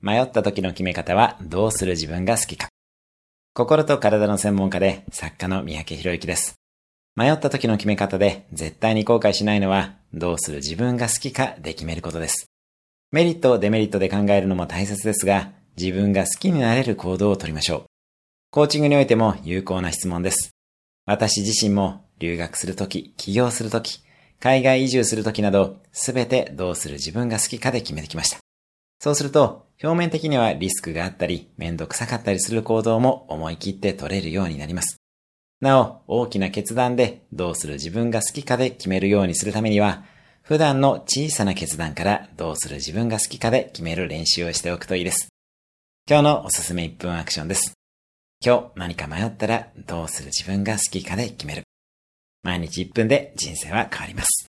迷った時の決め方はどうする自分が好きか。心と体の専門家で作家の三宅博之です。迷った時の決め方で絶対に後悔しないのはどうする自分が好きかで決めることです。メリット、デメリットで考えるのも大切ですが、自分が好きになれる行動をとりましょう。コーチングにおいても有効な質問です。私自身も留学するとき、起業するとき、海外移住するときなど、すべてどうする自分が好きかで決めてきました。そうすると、表面的にはリスクがあったり、めんどくさかったりする行動も思い切って取れるようになります。なお、大きな決断でどうする自分が好きかで決めるようにするためには、普段の小さな決断からどうする自分が好きかで決める練習をしておくといいです。今日のおすすめ1分アクションです。今日何か迷ったらどうする自分が好きかで決める。毎日1分で人生は変わります。